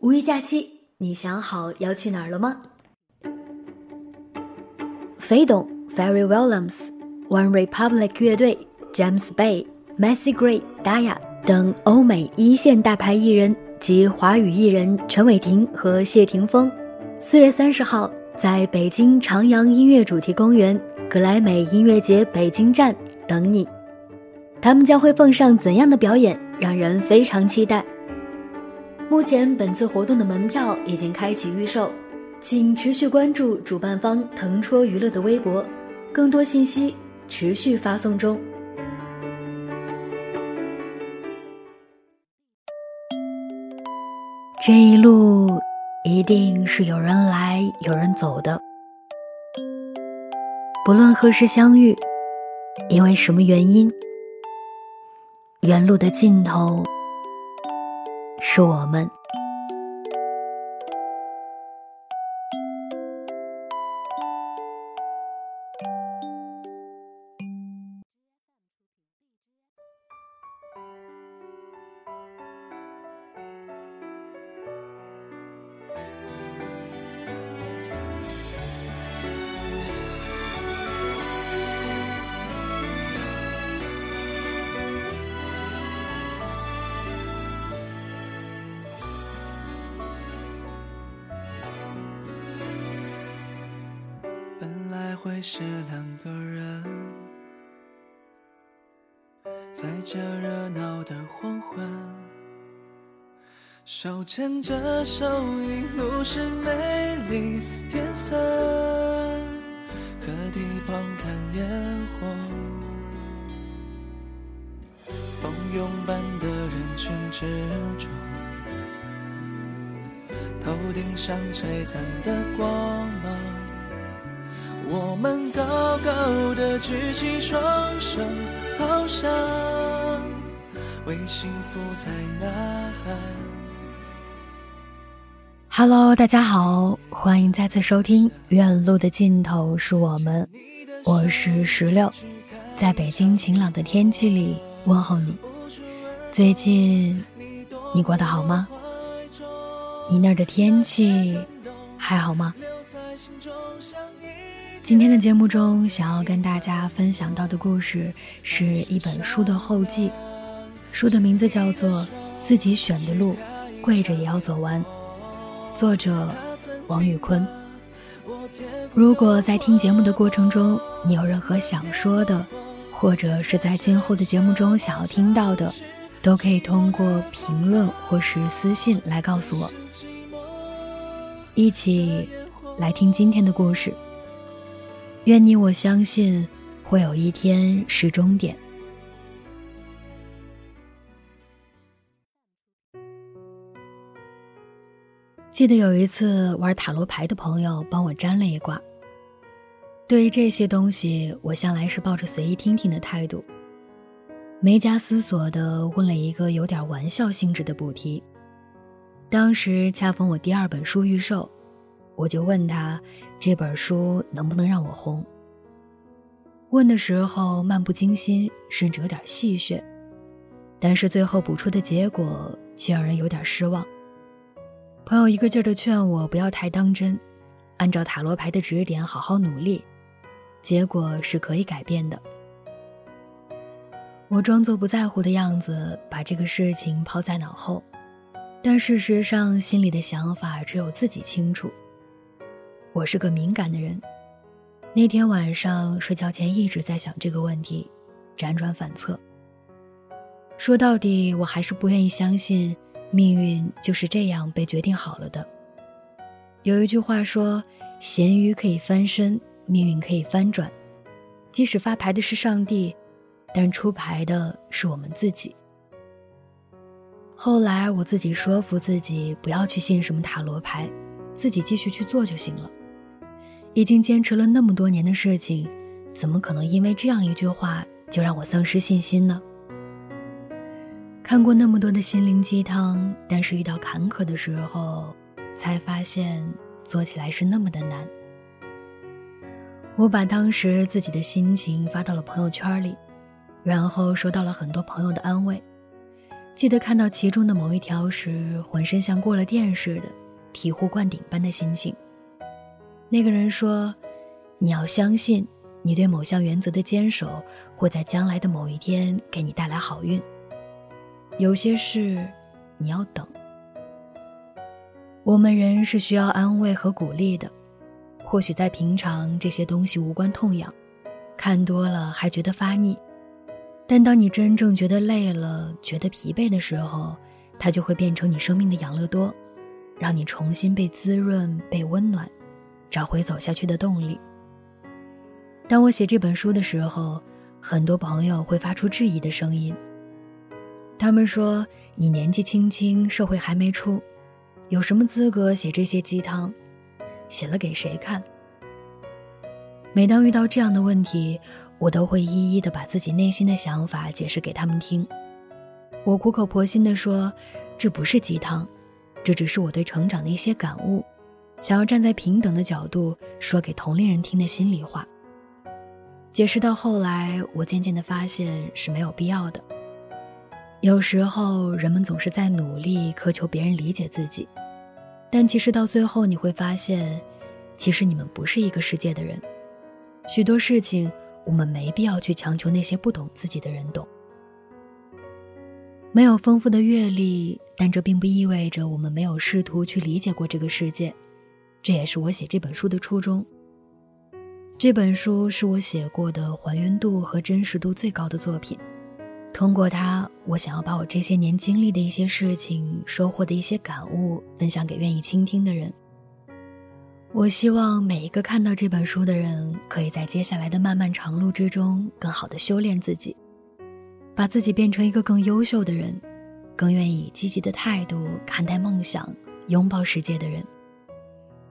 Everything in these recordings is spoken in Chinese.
五一假期，你想好要去哪儿了吗？飞董、Ferry Williams、One Republic 乐队、James Bay、Macy Gray、Daya 等欧美一线大牌艺人及华语艺人陈伟霆和谢霆锋，四月三十号在北京长阳音乐主题公园格莱美音乐节北京站等你。他们将会奉上怎样的表演，让人非常期待。目前本次活动的门票已经开启预售，请持续关注主办方腾戳娱乐的微博，更多信息持续发送中。这一路一定是有人来有人走的，不论何时相遇，因为什么原因，原路的尽头。是我们。会是两个人，在这热闹的黄昏，手牵着手，一路是美丽天色，河堤旁看烟火，蜂拥般的人群之中，头顶上璀璨的光芒。我们高高的举起双手，好像为幸福在呐喊。Hello，大家好，欢迎再次收听《远路的尽头是我们》，我是石榴，在北京晴朗的天气里问候你。最近你过得好吗？你那儿的天气还好吗？今天的节目中，想要跟大家分享到的故事是一本书的后记，书的名字叫做《自己选的路，跪着也要走完》，作者王宇坤。如果在听节目的过程中，你有任何想说的，或者是在今后的节目中想要听到的，都可以通过评论或是私信来告诉我。一起来听今天的故事。愿你我相信，会有一天是终点。记得有一次玩塔罗牌的朋友帮我占了一卦。对于这些东西，我向来是抱着随意听听的态度，没加思索的问了一个有点玩笑性质的补题。当时恰逢我第二本书预售。我就问他，这本书能不能让我红？问的时候漫不经心，甚至有点戏谑，但是最后补出的结果却让人有点失望。朋友一个劲儿的劝我不要太当真，按照塔罗牌的指点好好努力，结果是可以改变的。我装作不在乎的样子，把这个事情抛在脑后，但事实上心里的想法只有自己清楚。我是个敏感的人，那天晚上睡觉前一直在想这个问题，辗转反侧。说到底，我还是不愿意相信命运就是这样被决定好了的。有一句话说：“咸鱼可以翻身，命运可以翻转。即使发牌的是上帝，但出牌的是我们自己。”后来我自己说服自己不要去信什么塔罗牌，自己继续去做就行了。已经坚持了那么多年的事情，怎么可能因为这样一句话就让我丧失信心呢？看过那么多的心灵鸡汤，但是遇到坎坷的时候，才发现做起来是那么的难。我把当时自己的心情发到了朋友圈里，然后收到了很多朋友的安慰。记得看到其中的某一条时，浑身像过了电似的，醍醐灌顶般的心情。那个人说：“你要相信，你对某项原则的坚守，会在将来的某一天给你带来好运。有些事，你要等。我们人是需要安慰和鼓励的，或许在平常这些东西无关痛痒，看多了还觉得发腻，但当你真正觉得累了、觉得疲惫的时候，它就会变成你生命的养乐多，让你重新被滋润、被温暖。”找回走下去的动力。当我写这本书的时候，很多朋友会发出质疑的声音。他们说：“你年纪轻轻，社会还没出，有什么资格写这些鸡汤？写了给谁看？”每当遇到这样的问题，我都会一一的把自己内心的想法解释给他们听。我苦口婆心的说：“这不是鸡汤，这只是我对成长的一些感悟。”想要站在平等的角度说给同龄人听的心里话。解释到后来，我渐渐的发现是没有必要的。有时候人们总是在努力苛求别人理解自己，但其实到最后你会发现，其实你们不是一个世界的人。许多事情我们没必要去强求那些不懂自己的人懂。没有丰富的阅历，但这并不意味着我们没有试图去理解过这个世界。这也是我写这本书的初衷。这本书是我写过的还原度和真实度最高的作品。通过它，我想要把我这些年经历的一些事情、收获的一些感悟分享给愿意倾听的人。我希望每一个看到这本书的人，可以在接下来的漫漫长路之中，更好的修炼自己，把自己变成一个更优秀的人，更愿意积极的态度看待梦想、拥抱世界的人。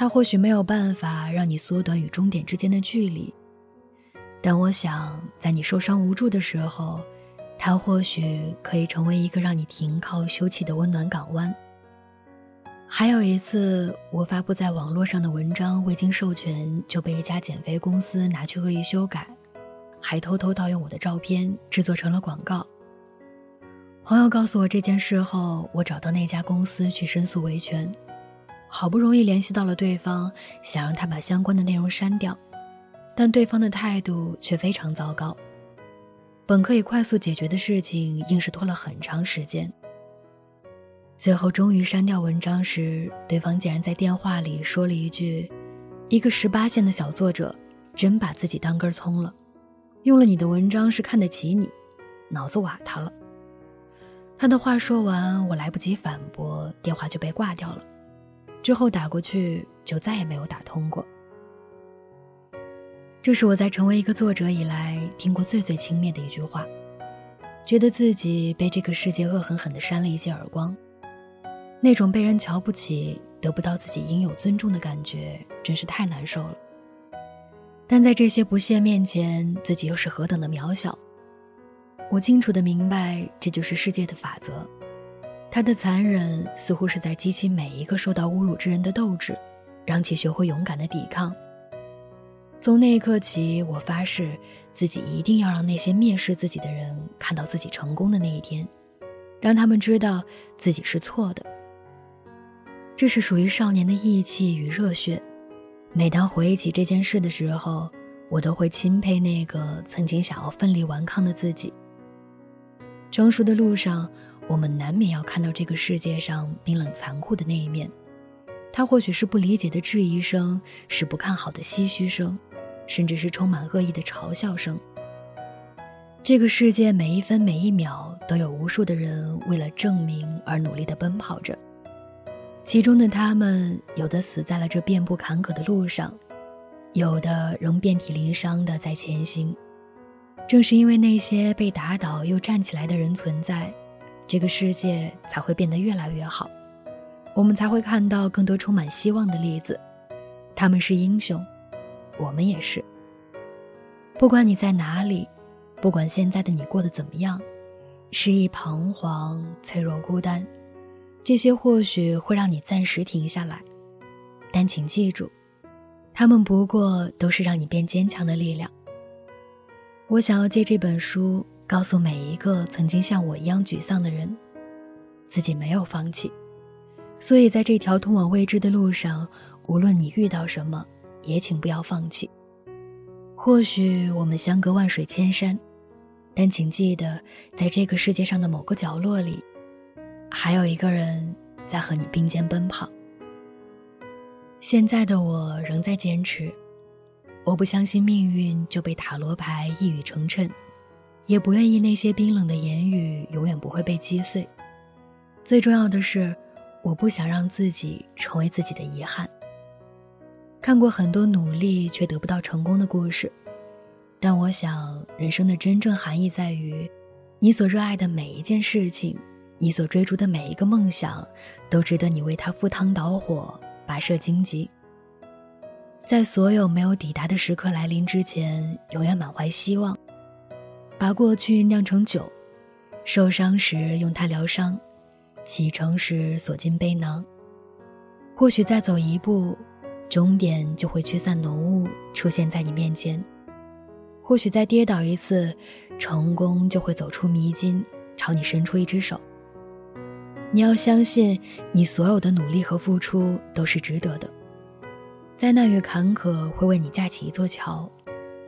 它或许没有办法让你缩短与终点之间的距离，但我想，在你受伤无助的时候，它或许可以成为一个让你停靠休憩的温暖港湾。还有一次，我发布在网络上的文章未经授权就被一家减肥公司拿去恶意修改，还偷偷盗用我的照片制作成了广告。朋友告诉我这件事后，我找到那家公司去申诉维权。好不容易联系到了对方，想让他把相关的内容删掉，但对方的态度却非常糟糕。本可以快速解决的事情，硬是拖了很长时间。最后终于删掉文章时，对方竟然在电话里说了一句：“一个十八线的小作者，真把自己当根葱了，用了你的文章是看得起你，脑子瓦塌了。”他的话说完，我来不及反驳，电话就被挂掉了。之后打过去就再也没有打通过。这是我在成为一个作者以来听过最最轻蔑的一句话，觉得自己被这个世界恶狠狠地扇了一记耳光，那种被人瞧不起、得不到自己应有尊重的感觉，真是太难受了。但在这些不屑面前，自己又是何等的渺小。我清楚地明白，这就是世界的法则。他的残忍似乎是在激起每一个受到侮辱之人的斗志，让其学会勇敢的抵抗。从那一刻起，我发誓自己一定要让那些蔑视自己的人看到自己成功的那一天，让他们知道自己是错的。这是属于少年的义气与热血。每当回忆起这件事的时候，我都会钦佩那个曾经想要奋力顽抗的自己。成熟的路上。我们难免要看到这个世界上冰冷残酷的那一面，它或许是不理解的质疑声，是不看好的唏嘘声，甚至是充满恶意的嘲笑声。这个世界每一分每一秒都有无数的人为了证明而努力地奔跑着，其中的他们有的死在了这遍布坎坷的路上，有的仍遍体鳞伤地在前行。正是因为那些被打倒又站起来的人存在。这个世界才会变得越来越好，我们才会看到更多充满希望的例子。他们是英雄，我们也是。不管你在哪里，不管现在的你过得怎么样，失意、彷徨、脆弱、孤单，这些或许会让你暂时停下来，但请记住，他们不过都是让你变坚强的力量。我想要借这本书。告诉每一个曾经像我一样沮丧的人，自己没有放弃。所以，在这条通往未知的路上，无论你遇到什么，也请不要放弃。或许我们相隔万水千山，但请记得，在这个世界上的某个角落里，还有一个人在和你并肩奔跑。现在的我仍在坚持，我不相信命运就被塔罗牌一语成谶，也不愿意那些冰冷的言语永远不会被击碎。最重要的是。我不想让自己成为自己的遗憾。看过很多努力却得不到成功的故事，但我想，人生的真正含义在于，你所热爱的每一件事情，你所追逐的每一个梦想，都值得你为它赴汤蹈火、跋涉荆棘。在所有没有抵达的时刻来临之前，永远满怀希望，把过去酿成酒，受伤时用它疗伤。启程时锁进背囊。或许再走一步，终点就会驱散浓雾，出现在你面前；或许再跌倒一次，成功就会走出迷津，朝你伸出一只手。你要相信，你所有的努力和付出都是值得的。灾难与坎坷会为你架起一座桥，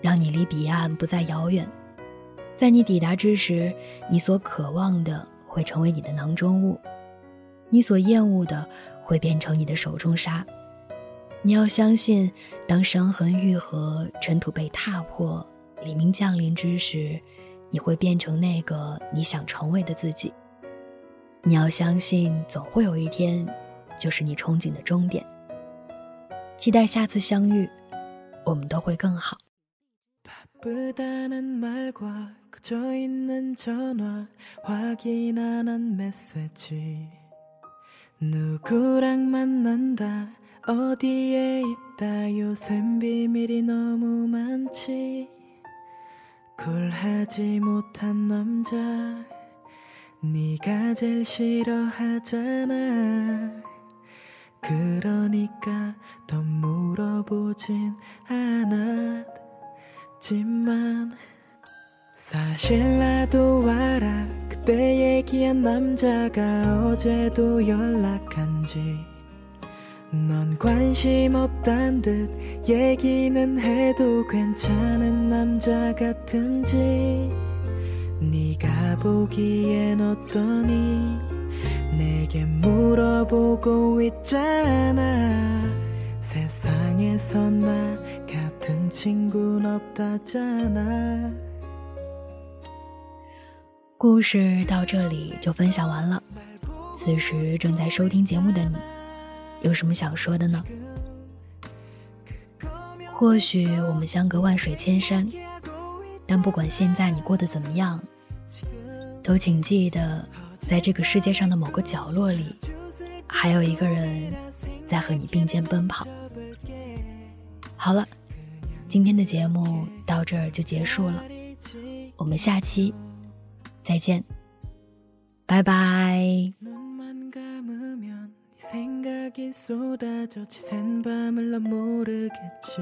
让你离彼岸不再遥远。在你抵达之时，你所渴望的。会成为你的囊中物，你所厌恶的会变成你的手中沙。你要相信，当伤痕愈合、尘土被踏破、黎明降临之时，你会变成那个你想成为的自己。你要相信，总会有一天，就是你憧憬的终点。期待下次相遇，我们都会更好。 바쁘다는 말과 꺼져 있는 전화 확인 안 한 메시지. 누구랑 만난다 어디에 있다 요즘 비밀이 너무 많지. 굴하지 못한 남자 네가 제일 싫어하잖아. 그러니까 더 물어보진 않아 지만 사실 나도 알아. 그때 얘기한 남자가 어제도 연락한지 넌 관심 없단 듯 얘기는 해도 괜찮은 남자 같은지. 네가 보기엔 어떠니? 내게 물어보고 있잖아. 세상에서 나 같은 친구는 없다잖아 故事到这里就分享完了。此时正在收听节目的你，有什么想说的呢？或许我们相隔万水千山，但不管现在你过得怎么样，都请记得，在这个世界上的某个角落里，还有一个人在和你并肩奔跑。好了， 今天的节目到这儿就结束了，我们下期再见，拜拜。 생각이 쏟아져 지샌 밤을 넌 모르겠지.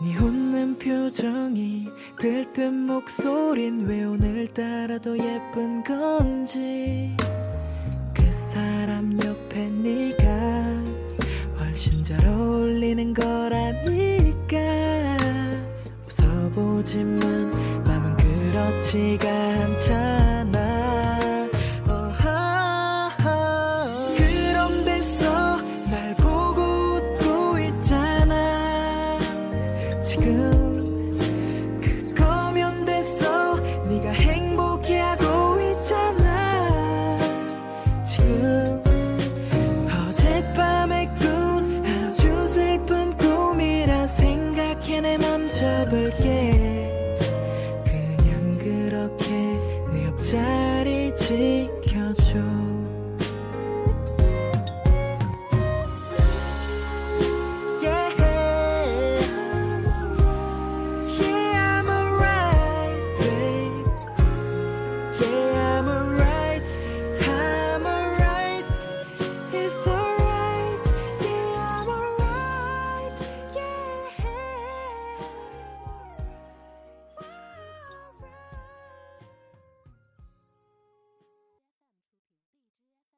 네 웃는 표정이 들뜬 목소린 왜 오늘따라 더 예쁜 건지. 그 사람 옆에 네가 하지만 마음은 그렇지가